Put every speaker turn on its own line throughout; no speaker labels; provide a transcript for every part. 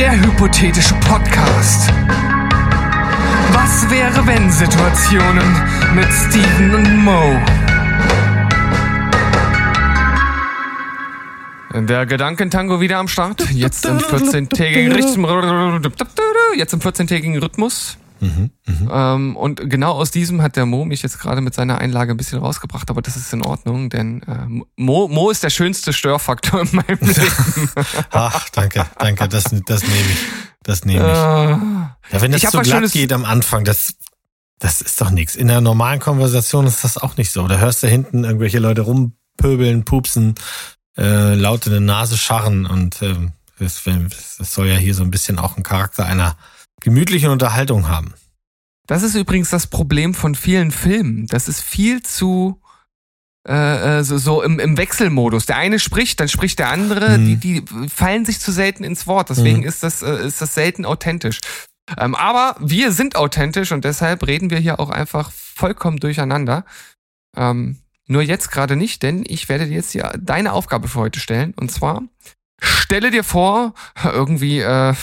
Der hypothetische Podcast. Was wäre wenn Situationen mit Steven und Mo? Der Gedankentango wieder am Start. Jetzt im 14-tägigen Rhythmus. Jetzt im 14-tägigen Rhythmus. Mhm, mh. ähm, und genau aus diesem hat der Mo mich jetzt gerade mit seiner Einlage ein bisschen rausgebracht, aber das ist in Ordnung, denn äh, Mo, Mo ist der schönste Störfaktor in meinem Leben.
Ach, danke, danke, das, das nehme ich. Das nehme ich. Äh, ja, wenn das so glatt geht am Anfang, das, das ist doch nichts. In einer normalen Konversation ist das auch nicht so. Da hörst du hinten irgendwelche Leute rumpöbeln, pupsen, äh, laut in der Nase scharren und äh, das, das soll ja hier so ein bisschen auch ein Charakter einer gemütlichen Unterhaltung haben.
Das ist übrigens das Problem von vielen Filmen. Das ist viel zu äh, äh, so, so im, im Wechselmodus. Der eine spricht, dann spricht der andere. Mhm. Die, die fallen sich zu selten ins Wort. Deswegen mhm. ist das äh, ist das selten authentisch. Ähm, aber wir sind authentisch und deshalb reden wir hier auch einfach vollkommen durcheinander. Ähm, nur jetzt gerade nicht, denn ich werde dir jetzt hier deine Aufgabe für heute stellen. Und zwar stelle dir vor, irgendwie äh,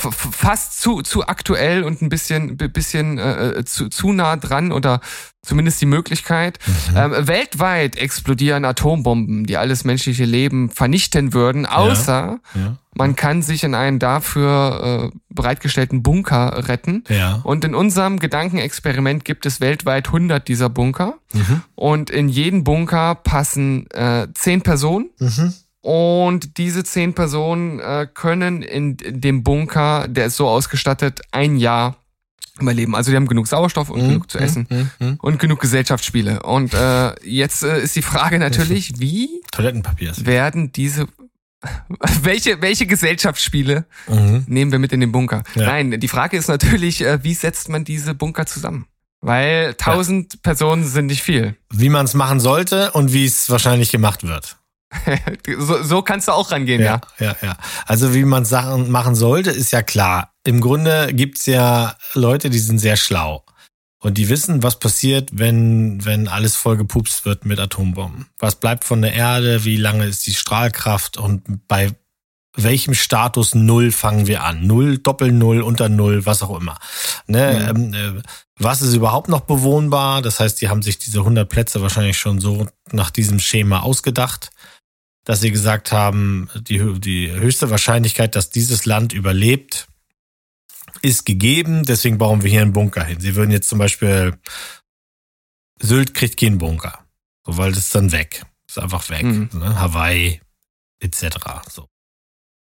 fast zu, zu aktuell und ein bisschen, bisschen äh, zu, zu nah dran oder zumindest die Möglichkeit. Mhm. Ähm, weltweit explodieren Atombomben, die alles menschliche Leben vernichten würden, außer ja, ja. man kann sich in einen dafür äh, bereitgestellten Bunker retten. Ja. Und in unserem Gedankenexperiment gibt es weltweit 100 dieser Bunker. Mhm. Und in jeden Bunker passen äh, 10 Personen. Mhm. Und diese zehn Personen äh, können in dem Bunker, der ist so ausgestattet, ein Jahr überleben. Also die haben genug Sauerstoff und mhm. genug zu essen mhm. Mhm. und genug Gesellschaftsspiele. Und äh, jetzt äh, ist die Frage natürlich, wie
Toilettenpapier
werden diese welche, welche Gesellschaftsspiele mhm. nehmen wir mit in den Bunker? Ja. Nein, die Frage ist natürlich, äh, wie setzt man diese Bunker zusammen? Weil tausend ja. Personen sind nicht viel.
Wie man es machen sollte und wie es wahrscheinlich gemacht wird.
so, so kannst du auch rangehen, ja.
Ja, ja. ja. Also wie man Sachen machen sollte, ist ja klar. Im Grunde gibt's ja Leute, die sind sehr schlau. Und die wissen, was passiert, wenn, wenn alles voll gepupst wird mit Atombomben. Was bleibt von der Erde? Wie lange ist die Strahlkraft? Und bei welchem Status Null fangen wir an? Null, Doppel-Null, unter Null, was auch immer. Ne? Mhm. Ähm, äh, was ist überhaupt noch bewohnbar? Das heißt, die haben sich diese 100 Plätze wahrscheinlich schon so nach diesem Schema ausgedacht dass sie gesagt haben, die, die höchste Wahrscheinlichkeit, dass dieses Land überlebt, ist gegeben. Deswegen bauen wir hier einen Bunker hin. Sie würden jetzt zum Beispiel, Sylt kriegt keinen Bunker, so, weil das ist dann weg. Ist einfach weg. Mhm. Ne? Hawaii etc. So.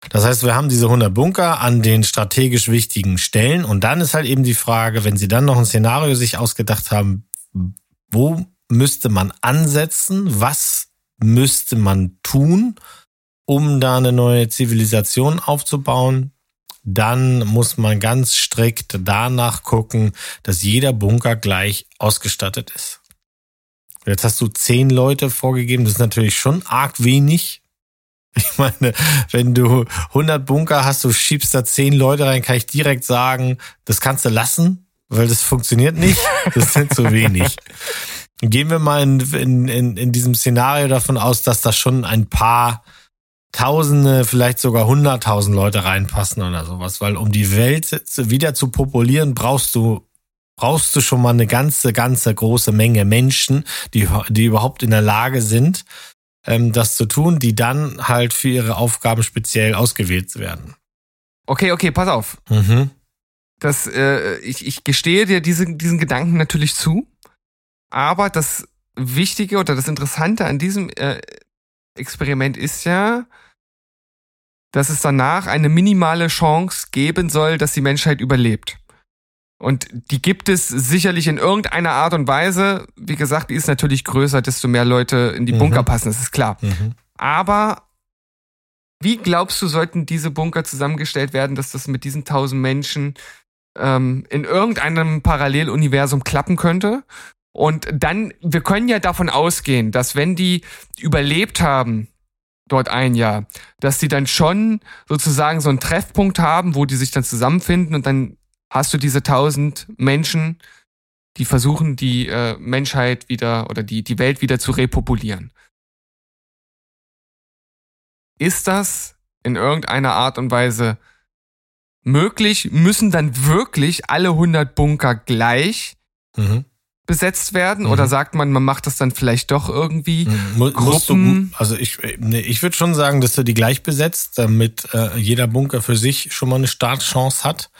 Das heißt, wir haben diese 100 Bunker an den strategisch wichtigen Stellen und dann ist halt eben die Frage, wenn Sie dann noch ein Szenario sich ausgedacht haben, wo müsste man ansetzen? Was müsste man tun, um da eine neue Zivilisation aufzubauen? Dann muss man ganz strikt danach gucken, dass jeder Bunker gleich ausgestattet ist. Jetzt hast du zehn Leute vorgegeben, das ist natürlich schon arg wenig. Ich meine, wenn du 100 Bunker hast, du schiebst da zehn Leute rein, kann ich direkt sagen, das kannst du lassen, weil das funktioniert nicht. Das sind zu wenig. Gehen wir mal in, in, in, in diesem Szenario davon aus, dass da schon ein paar Tausende, vielleicht sogar hunderttausend Leute reinpassen oder sowas, weil um die Welt wieder zu populieren, brauchst du brauchst du schon mal eine ganze, ganze große Menge Menschen, die, die überhaupt in der Lage sind, ähm, das zu tun, die dann halt für ihre Aufgaben speziell ausgewählt werden.
Okay, okay, pass auf. Mhm. Das, äh, ich, ich gestehe dir diese, diesen Gedanken natürlich zu. Aber das Wichtige oder das Interessante an diesem äh, Experiment ist ja, dass es danach eine minimale Chance geben soll, dass die Menschheit überlebt. Und die gibt es sicherlich in irgendeiner Art und Weise. Wie gesagt, die ist natürlich größer, desto mehr Leute in die mhm. Bunker passen, das ist klar. Mhm. Aber wie glaubst du, sollten diese Bunker zusammengestellt werden, dass das mit diesen tausend Menschen ähm, in irgendeinem Paralleluniversum klappen könnte? Und dann, wir können ja davon ausgehen, dass wenn die überlebt haben, dort ein Jahr, dass die dann schon sozusagen so einen Treffpunkt haben, wo die sich dann zusammenfinden und dann hast du diese tausend Menschen, die versuchen, die äh, Menschheit wieder oder die, die Welt wieder zu repopulieren. Ist das in irgendeiner Art und Weise möglich? Müssen dann wirklich alle 100 Bunker gleich mhm. Besetzt werden? Mhm. Oder sagt man, man macht das dann vielleicht doch irgendwie? Mhm.
Gruppen? Du, also ich, nee, ich würde schon sagen, dass du die gleich besetzt, damit äh, jeder Bunker für sich schon mal eine Startchance hat,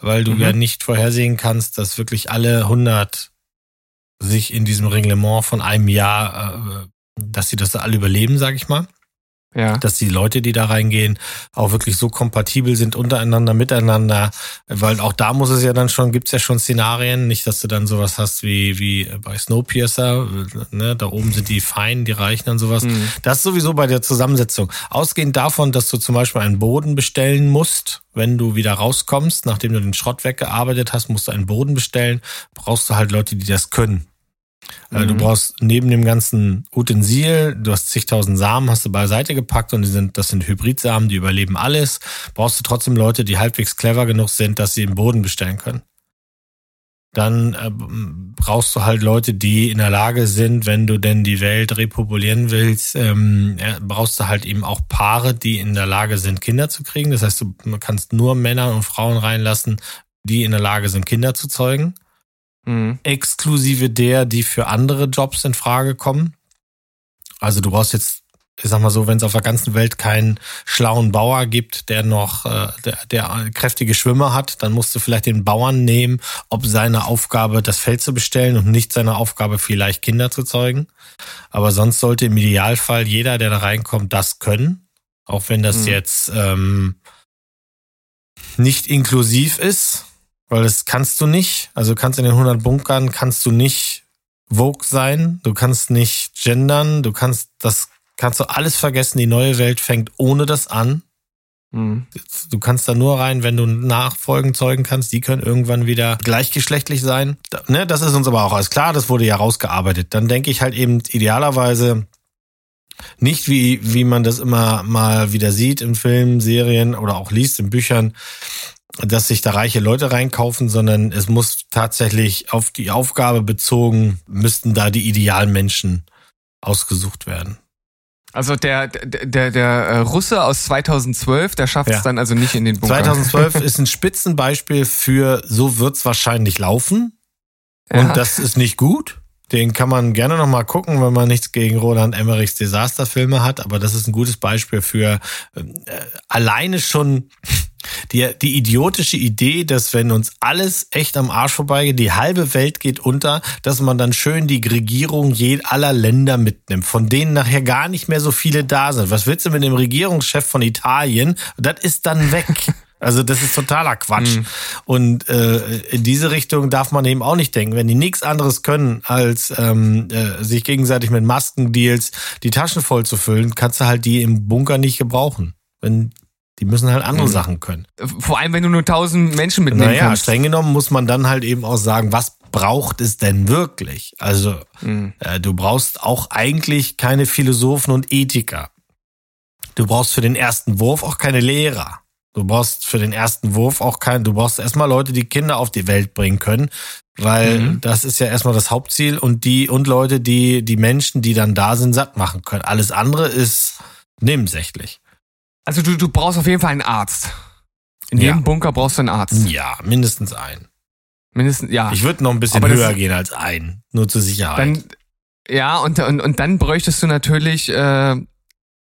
weil du mhm. ja nicht vorhersehen kannst, dass wirklich alle 100 sich in diesem Reglement von einem Jahr, äh, dass sie das alle überleben, sag ich mal. Ja. Dass die Leute, die da reingehen, auch wirklich so kompatibel sind untereinander, miteinander. Weil auch da muss es ja dann schon, gibt's ja schon Szenarien. Nicht, dass du dann sowas hast wie, wie bei Snowpiercer. Ne? Da oben sind die Feinen, die Reichen und sowas. Mhm. Das sowieso bei der Zusammensetzung. Ausgehend davon, dass du zum Beispiel einen Boden bestellen musst, wenn du wieder rauskommst, nachdem du den Schrott weggearbeitet hast, musst du einen Boden bestellen, brauchst du halt Leute, die das können. Äh, mhm. Du brauchst neben dem ganzen Utensil, du hast zigtausend Samen, hast du beiseite gepackt und die sind, das sind Hybridsamen, die überleben alles. Brauchst du trotzdem Leute, die halbwegs clever genug sind, dass sie im Boden bestellen können. Dann äh, brauchst du halt Leute, die in der Lage sind, wenn du denn die Welt repopulieren willst, ähm, brauchst du halt eben auch Paare, die in der Lage sind, Kinder zu kriegen. Das heißt, du kannst nur Männer und Frauen reinlassen, die in der Lage sind, Kinder zu zeugen mhm. exklusive der, die für andere Jobs in Frage kommen. Also du brauchst jetzt, ich sag mal so, wenn es auf der ganzen Welt keinen schlauen Bauer gibt, der noch, äh, der, der kräftige Schwimmer hat, dann musst du vielleicht den Bauern nehmen, ob seine Aufgabe das Feld zu bestellen und nicht seine Aufgabe vielleicht Kinder zu zeugen. Aber sonst sollte im Idealfall jeder, der da reinkommt, das können. Auch wenn das mhm. jetzt ähm, nicht inklusiv ist, weil das kannst du nicht. Also du kannst in den 100 Bunkern, kannst du nicht Vogue sein, du kannst nicht gendern, du kannst das, kannst du alles vergessen. Die neue Welt fängt ohne das an. Mhm. Du kannst da nur rein, wenn du Nachfolgen zeugen kannst. Die können irgendwann wieder gleichgeschlechtlich sein. Ne, das ist uns aber auch alles klar. Das wurde ja rausgearbeitet. Dann denke ich halt eben idealerweise nicht wie, wie man das immer mal wieder sieht in Filmen, Serien oder auch liest in Büchern, dass sich da reiche Leute reinkaufen, sondern es muss tatsächlich auf die Aufgabe bezogen, müssten da die idealen Menschen ausgesucht werden.
Also der, der, der, äh, Russe aus 2012, der schafft es ja. dann also nicht in den Bunker.
2012 ist ein Spitzenbeispiel für, so wird's wahrscheinlich laufen. Und ja. das ist nicht gut. Den kann man gerne noch mal gucken, wenn man nichts gegen Roland Emmerichs Desasterfilme hat. Aber das ist ein gutes Beispiel für äh, alleine schon die, die idiotische Idee, dass wenn uns alles echt am Arsch vorbeigeht, die halbe Welt geht unter, dass man dann schön die Regierung aller Länder mitnimmt, von denen nachher gar nicht mehr so viele da sind. Was willst du mit dem Regierungschef von Italien? Das ist dann weg. Also das ist totaler Quatsch. Mhm. Und äh, in diese Richtung darf man eben auch nicht denken. Wenn die nichts anderes können, als ähm, äh, sich gegenseitig mit Maskendeals die Taschen voll zu füllen, kannst du halt die im Bunker nicht gebrauchen. Wenn die müssen halt andere mhm. Sachen können.
Vor allem, wenn du nur tausend Menschen mitnehmen naja, kannst.
streng genommen muss man dann halt eben auch sagen, was braucht es denn wirklich? Also, mhm. äh, du brauchst auch eigentlich keine Philosophen und Ethiker. Du brauchst für den ersten Wurf auch keine Lehrer. Du brauchst für den ersten Wurf auch keinen, du brauchst erstmal Leute, die Kinder auf die Welt bringen können, weil mhm. das ist ja erstmal das Hauptziel und die, und Leute, die, die Menschen, die dann da sind, satt machen können. Alles andere ist nebensächlich.
Also du, du brauchst auf jeden Fall einen Arzt. In ja. jedem Bunker brauchst du einen Arzt.
Ja, mindestens einen.
Mindestens, ja.
Ich würde noch ein bisschen höher gehen als einen, nur zur Sicherheit.
Dann, ja, und, und, und dann bräuchtest du natürlich äh,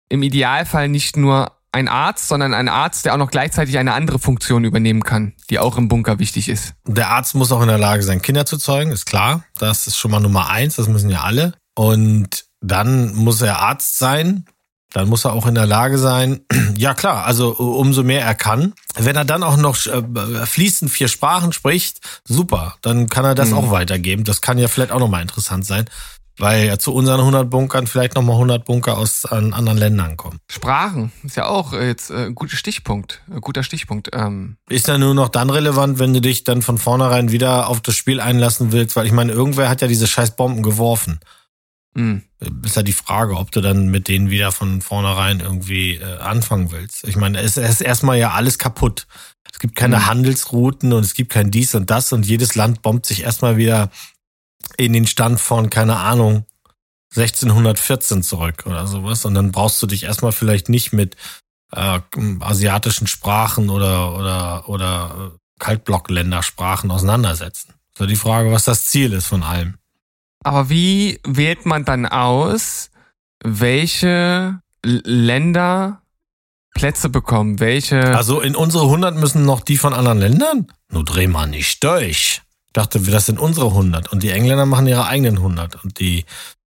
im Idealfall nicht nur einen Arzt, sondern einen Arzt, der auch noch gleichzeitig eine andere Funktion übernehmen kann, die auch im Bunker wichtig ist.
Der Arzt muss auch in der Lage sein, Kinder zu zeugen, ist klar. Das ist schon mal Nummer eins, das müssen ja alle. Und dann muss er Arzt sein, dann muss er auch in der Lage sein, ja klar, also umso mehr er kann. Wenn er dann auch noch äh, fließend vier Sprachen spricht, super, dann kann er das mhm. auch weitergeben. Das kann ja vielleicht auch nochmal interessant sein, weil ja zu unseren 100 Bunkern vielleicht nochmal 100 Bunker aus anderen Ländern kommen.
Sprachen ist ja auch äh, jetzt ein äh, guter Stichpunkt, ein guter Stichpunkt. Ähm.
Ist ja nur noch dann relevant, wenn du dich dann von vornherein wieder auf das Spiel einlassen willst, weil ich meine, irgendwer hat ja diese scheiß Bomben geworfen. Mhm. Ist ja die Frage, ob du dann mit denen wieder von vornherein irgendwie äh, anfangen willst. Ich meine, es ist erstmal ja alles kaputt. Es gibt keine mhm. Handelsrouten und es gibt kein dies und das und jedes Land bombt sich erstmal wieder in den Stand von, keine Ahnung, 1614 zurück oder sowas. Und dann brauchst du dich erstmal vielleicht nicht mit äh, asiatischen Sprachen oder, oder, oder äh, Kaltblockländersprachen auseinandersetzen. So die Frage, was das Ziel ist von allem.
Aber wie wählt man dann aus, welche Länder Plätze bekommen? Welche?
Also in unsere 100 müssen noch die von anderen Ländern? Nur dreh mal nicht durch. Ich dachte, das sind unsere 100 und die Engländer machen ihre eigenen 100 und die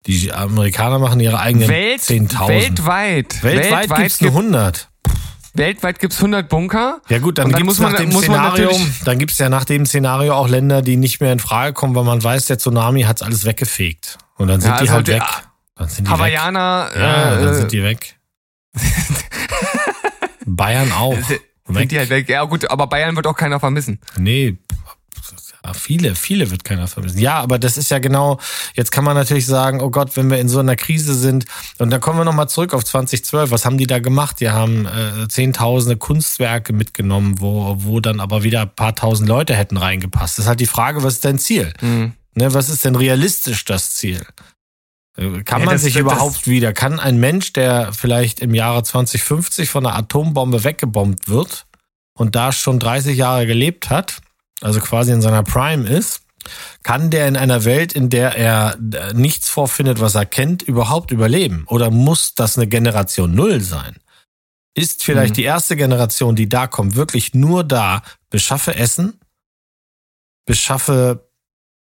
die Amerikaner machen ihre eigenen Welt, 10.000.
Weltweit.
Weltweit, weltweit gibt, 100.
Weltweit gibt's 100 Bunker.
Ja gut, dann, dann gibt's nach man, dem Szenario, dann gibt's ja nach dem Szenario auch Länder, die nicht mehr in Frage kommen, weil man weiß, der Tsunami hat's alles weggefegt. Und dann sind ja, die also halt weg. Dann sind die
Hawaiianer.
Weg. Ja, äh, dann sind die weg. Bayern auch.
Sind die halt weg. Ja gut, aber Bayern wird auch keiner vermissen.
Nee, viele, viele wird keiner vermissen. Ja, aber das ist ja genau, jetzt kann man natürlich sagen, oh Gott, wenn wir in so einer Krise sind, und dann kommen wir nochmal zurück auf 2012, was haben die da gemacht? Die haben äh, zehntausende Kunstwerke mitgenommen, wo, wo dann aber wieder ein paar tausend Leute hätten reingepasst. Das ist halt die Frage, was ist dein Ziel? Mhm. Ne, was ist denn realistisch das Ziel? Äh, kann ja, man das, sich das, überhaupt das, wieder, kann ein Mensch, der vielleicht im Jahre 2050 von einer Atombombe weggebombt wird und da schon 30 Jahre gelebt hat, also quasi in seiner Prime ist, kann der in einer Welt, in der er äh, nichts vorfindet, was er kennt, überhaupt überleben? Oder muss das eine Generation Null sein? Ist vielleicht mhm. die erste Generation, die da kommt, wirklich nur da, beschaffe Essen, beschaffe,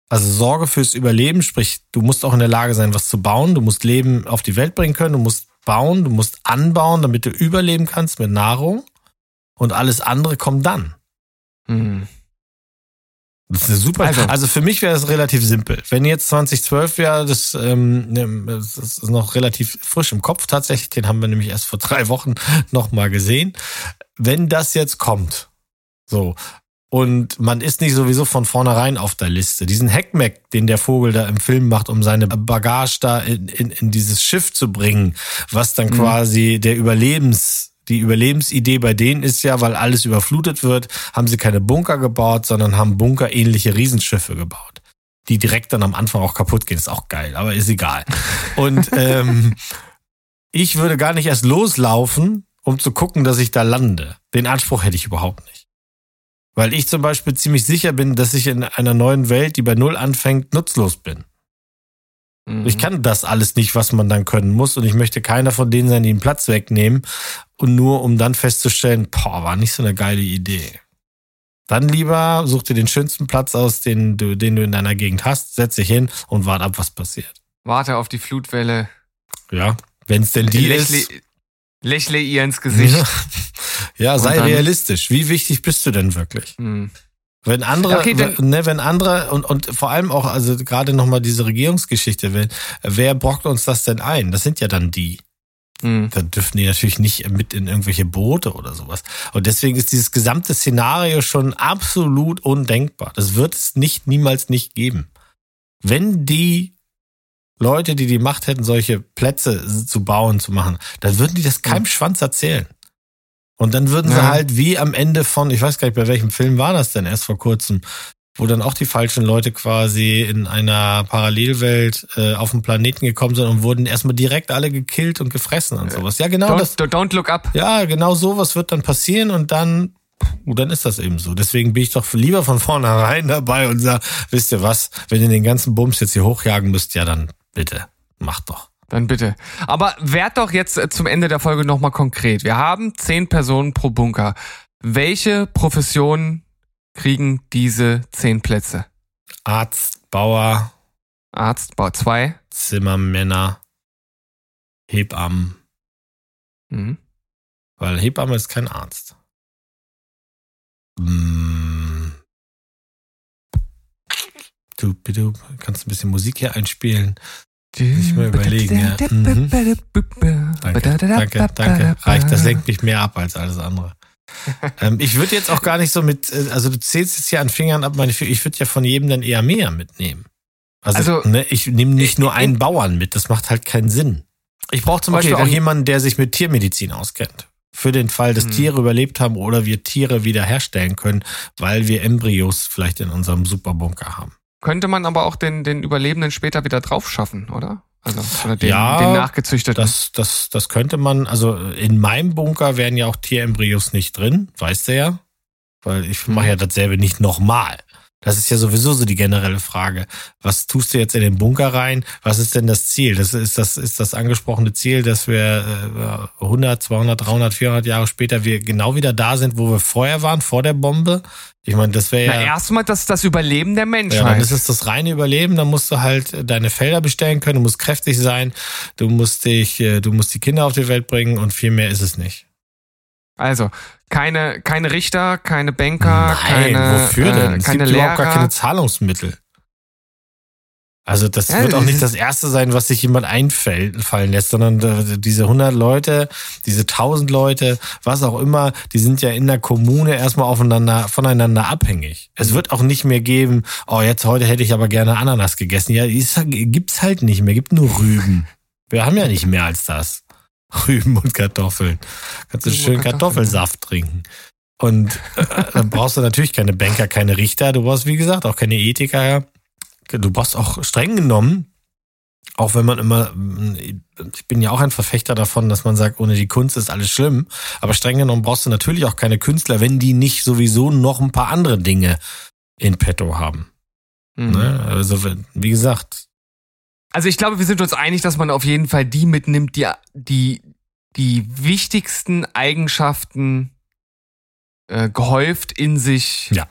also Sorge fürs Überleben, sprich, du musst auch in der Lage sein, was zu bauen, du musst Leben auf die Welt bringen können, du musst bauen, du musst anbauen, damit du überleben kannst mit Nahrung und alles andere kommt dann. Mhm. Das ist eine super. Also, also für mich wäre das relativ simpel. Wenn jetzt 2012 wäre, das, ähm, ne, das ist noch relativ frisch im Kopf tatsächlich. Den haben wir nämlich erst vor drei Wochen noch mal gesehen. Wenn das jetzt kommt, so und man ist nicht sowieso von vornherein auf der Liste. Diesen Heckmeck, den der Vogel da im Film macht, um seine Bagage da in, in, in dieses Schiff zu bringen, was dann mhm. quasi der Überlebens die Überlebensidee bei denen ist ja, weil alles überflutet wird, haben sie keine Bunker gebaut, sondern haben bunkerähnliche Riesenschiffe gebaut, die direkt dann am Anfang auch kaputt gehen. Ist auch geil, aber ist egal. Und ähm, ich würde gar nicht erst loslaufen, um zu gucken, dass ich da lande. Den Anspruch hätte ich überhaupt nicht. Weil ich zum Beispiel ziemlich sicher bin, dass ich in einer neuen Welt, die bei Null anfängt, nutzlos bin. Mhm. Ich kann das alles nicht, was man dann können muss. Und ich möchte keiner von denen sein, die den Platz wegnehmen. Und nur um dann festzustellen, boah, war nicht so eine geile Idee. Dann lieber such dir den schönsten Platz aus, den du, den du in deiner Gegend hast, setz dich hin und warte ab, was passiert.
Warte auf die Flutwelle.
Ja, wenn es denn die Lächle, ist.
Lächle ihr ins Gesicht.
ja, sei realistisch. Wie wichtig bist du denn wirklich? Hm. Wenn andere, okay, ne, wenn andere und, und vor allem auch, also gerade nochmal diese Regierungsgeschichte, wenn, wer brockt uns das denn ein? Das sind ja dann die. Mhm. Da dürfen die natürlich nicht mit in irgendwelche Boote oder sowas. Und deswegen ist dieses gesamte Szenario schon absolut undenkbar. Das wird es nicht, niemals nicht geben. Wenn die Leute, die die Macht hätten, solche Plätze zu bauen, zu machen, dann würden die das keinem mhm. Schwanz erzählen. Und dann würden sie halt wie am Ende von, ich weiß gar nicht, bei welchem Film war das denn erst vor kurzem, wo dann auch die falschen Leute quasi in einer Parallelwelt äh, auf den Planeten gekommen sind und wurden erstmal direkt alle gekillt und gefressen und sowas. Ja, genau
don't,
das.
Don't look up.
Ja, genau sowas wird dann passieren und dann, dann ist das eben so. Deswegen bin ich doch lieber von vornherein dabei und sag, wisst ihr was, wenn ihr den ganzen Bums jetzt hier hochjagen müsst, ja dann bitte, macht doch.
Dann bitte. Aber werd doch jetzt äh, zum Ende der Folge nochmal konkret. Wir haben zehn Personen pro Bunker. Welche Professionen kriegen diese zehn Plätze?
Arzt, Bauer.
Arzt, Bauer, zwei.
Zimmermänner. Hebammen. Mhm. Weil Hebamme ist kein Arzt. Hm. Du, bitte, kannst ein bisschen Musik hier einspielen. Ich mal überlegen, ja. Mhm. Danke, danke, danke. Reicht, das lenkt mich mehr ab als alles andere. ähm, ich würde jetzt auch gar nicht so mit, äh, also du zählst jetzt hier an Fingern ab, meine ich würde ja von jedem dann eher mehr mitnehmen. Also, also ne, ich nehme nicht nur einen Bauern mit, das macht halt keinen Sinn. Ich brauche zum okay, Beispiel auch jemanden, der sich mit Tiermedizin auskennt. Für den Fall, dass hm. Tiere überlebt haben oder wir Tiere wiederherstellen können, weil wir Embryos vielleicht in unserem Superbunker haben.
Könnte man aber auch den, den Überlebenden später wieder drauf schaffen, oder? Also oder den, ja, den nachgezüchteten.
Das, das, das könnte man, also in meinem Bunker wären ja auch Tierembryos nicht drin, weißt du ja. Weil ich mache ja dasselbe nicht nochmal. Das ist ja sowieso so die generelle Frage. Was tust du jetzt in den Bunker rein? Was ist denn das Ziel? Das ist das, ist das angesprochene Ziel, dass wir 100, 200, 300, 400 Jahre später wir genau wieder da sind, wo wir vorher waren, vor der Bombe? Ich meine, das wäre ja.
Erstmal das, das Überleben der Menschheit.
Ja, das ist das reine Überleben. Da musst du halt deine Felder bestellen können. Du musst kräftig sein. Du musst dich, äh, du musst die Kinder auf die Welt bringen und viel mehr ist es nicht.
Also, keine, keine Richter, keine Banker,
Nein,
keine,
wofür denn?
Äh,
es
keine
gibt
Lehrer.
überhaupt gar keine Zahlungsmittel. Also das
Ja,
wird auch nicht das Erste sein, was sich jemand einfallen lässt, sondern äh, diese 100 Leute, diese 1000 Leute, was auch immer, die sind ja in der Kommune erstmal aufeinander, voneinander abhängig. Es wird auch nicht mehr geben, oh jetzt heute hätte ich aber gerne Ananas gegessen. Ja, ist, gibt's halt nicht mehr, gibt nur Rüben. Wir haben ja nicht mehr als das. Rüben und Kartoffeln. Kannst du
Rüben
schön. Kartoffelsaft trinken. Und äh, dann brauchst du natürlich keine Banker, keine Richter, du brauchst, wie gesagt, auch keine Ethiker. Du brauchst auch streng genommen, auch wenn man immer, ich bin ja auch ein Verfechter davon, dass man sagt, ohne die Kunst ist alles schlimm, aber streng genommen brauchst du natürlich auch keine Künstler, wenn die nicht sowieso noch ein paar andere Dinge in petto haben.
Mhm.
Ne? Also, wie gesagt,
Also ich glaube, wir sind uns einig, dass man auf jeden Fall die mitnimmt, die die, die wichtigsten Eigenschaften äh, gehäuft in sich
Ja.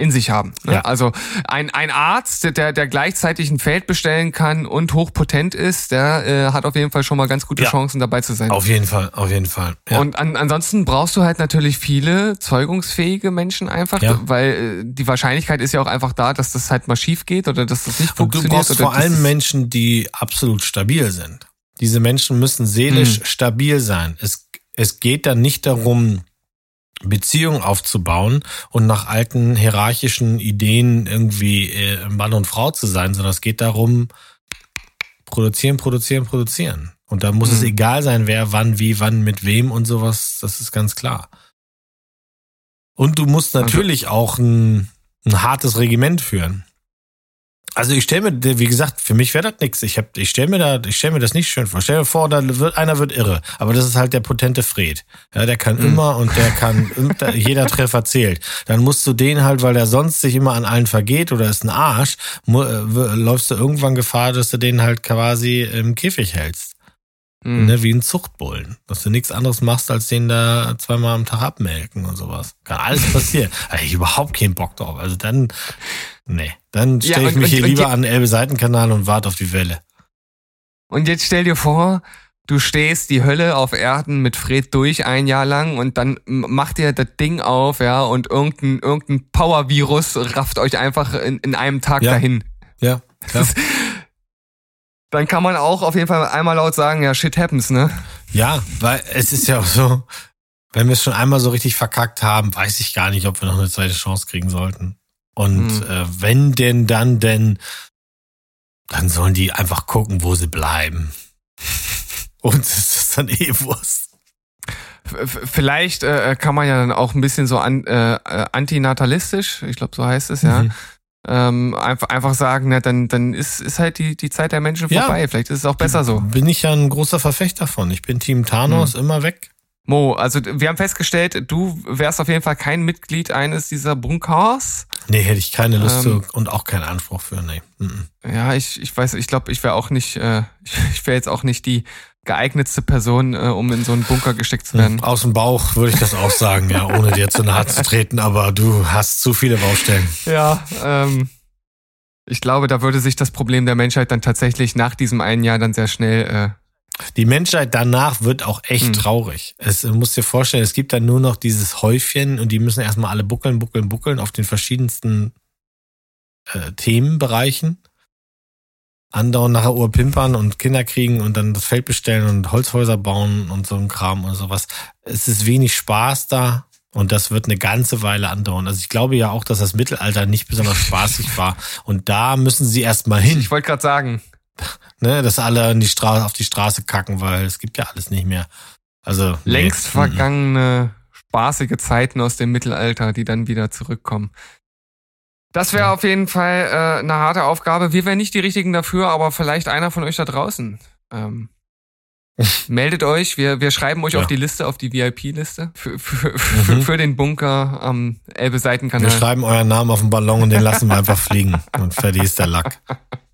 In sich haben. Ne?
Ja.
Also ein, ein Arzt, der, der gleichzeitig ein Feld bestellen kann und hochpotent ist, der äh, hat auf jeden Fall schon mal ganz gute
Ja.
Chancen dabei zu sein.
auf jeden Fall, auf jeden Fall. Ja.
Und an, ansonsten brauchst du halt natürlich viele zeugungsfähige Menschen einfach, weil äh, die Wahrscheinlichkeit ist ja auch einfach da, dass das halt mal schief geht oder dass das nicht
Und du
funktioniert.
brauchst
oder
vor allem Menschen, die absolut stabil sind. Diese Menschen müssen seelisch
Hm.
stabil sein. Es, es geht dann nicht darum, Beziehungen aufzubauen und nach alten hierarchischen Ideen irgendwie äh, Mann und Frau zu sein, sondern es geht darum, produzieren, produzieren, produzieren. Und da muss es
Hm.
egal sein, wer, wann, wie, wann, mit wem und sowas. Das ist ganz klar. Und du musst
Also
natürlich auch ein, ein hartes Regiment führen. Also ich stelle mir, wie gesagt, für mich wäre das nichts. Ich, hab- ich stelle mir da, ich stelle mir das nicht schön vor. Stell mir vor, da wird einer wird irre, aber das ist halt der potente Fred. Ja, der kann
Mhm.
immer und der kann jeder Treffer zählt. Dann musst du den halt, weil der sonst sich immer an allen vergeht oder ist ein Arsch, äh, läufst du irgendwann Gefahr, dass du den halt quasi im Käfig hältst.
Hm.
Ne, wie ein Zuchtbullen. Dass du nichts anderes machst, als den da zweimal am Tag abmelken und sowas. Kann alles passieren. da ich überhaupt keinen Bock drauf. Also dann, nee. Dann
Ja,
stelle ich
und-
mich
und-
hier
und
lieber
je-
an den Elbe-Seitenkanal und warte auf die Welle.
Und jetzt stell dir vor, du stehst die Hölle auf Erden mit Fred durch ein Jahr lang und dann macht ihr das Ding auf, ja, und irgendein, irgendein Power-Virus rafft euch einfach in, in einem Tag
Ja.
dahin.
Ja, klar.
Dann kann man auch auf jeden Fall einmal laut sagen, ja, shit happens, ne?
ja, weil es ist ja auch so, wenn wir es schon einmal so richtig verkackt haben, weiß ich gar nicht, ob wir noch eine zweite Chance kriegen sollten. Und
Hm.
äh, wenn denn, dann denn, dann sollen die einfach gucken, wo sie bleiben. Uns ist das dann eh Wurst.
Vielleicht äh, kann man ja dann auch ein bisschen so an, äh, äh, antinatalistisch, ich glaube, so heißt es ja,
Mhm.
ähm, einfach, einfach sagen, na, dann, dann ist, ist halt die, die Zeit der Menschen
Ja.
vorbei. Vielleicht ist es auch besser so.
Bin ich ja ein großer Verfechter von. Ich bin Team Thanos,
Hm.
immer weg.
Mo, also wir haben festgestellt, du wärst auf jeden Fall kein Mitglied eines dieser Bunkers.
Nee, hätte ich keine Lust
Ähm.
zu und auch keinen Anspruch für, nee. Mhm.
Ja, ich, ich weiß, ich glaube, ich wäre auch nicht, äh, ich, wäre jetzt auch nicht die geeignetste Person, äh, um in so einen Bunker gesteckt zu werden.
Aus dem Bauch würde ich das auch sagen, ja, ohne dir zu nahe zu treten, aber du hast zu viele Baustellen.
Ja, ähm, ich glaube, da würde sich das Problem der Menschheit dann tatsächlich nach diesem einen Jahr dann sehr schnell,
Die Menschheit danach wird auch echt
Hm.
traurig. Es du musst dir vorstellen, es gibt dann nur noch dieses Häufchen und die müssen erstmal alle buckeln, buckeln, buckeln auf den verschiedensten äh, Themenbereichen. Andauernd nachher Urpimpern und Kinder kriegen und dann das Feld bestellen und Holzhäuser bauen und so ein Kram und sowas. Es ist wenig Spaß da und das wird eine ganze Weile andauern. Also ich glaube ja auch, dass das Mittelalter nicht besonders spaßig war. Und da müssen sie erstmal hin
ich wollte gerade sagen,
ne, dass alle in die Straße, auf die Straße kacken, weil es gibt ja alles nicht mehr. Also nee.
längst
Mhm.
vergangene spaßige Zeiten aus dem Mittelalter, die dann wieder zurückkommen. Das wäre auf jeden Fall äh, eine harte Aufgabe. Wir wären nicht die Richtigen dafür, aber vielleicht einer von euch da draußen. Ähm, meldet euch, wir, wir schreiben euch ja. auf die Liste, auf die VIP-Liste für, für, für, mhm. für, den Bunker am Elbe-Seitenkanal.
Wir schreiben euren Namen auf den Ballon und den lassen wir einfach fliegen. Und fertig ist der Lack.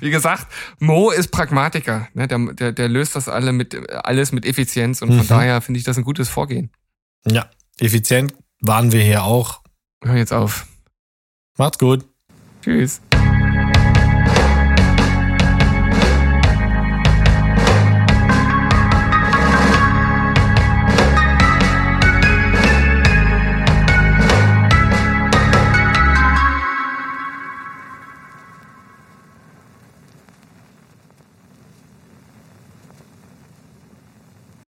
Wie gesagt, Mo ist Pragmatiker. Ne? Der, der, der löst das alle mit, alles mit Effizienz und von mhm. daher finde ich das ein gutes Vorgehen.
Ja, effizient waren wir hier auch.
Hör jetzt auf.
Macht's gut.
Tschüss.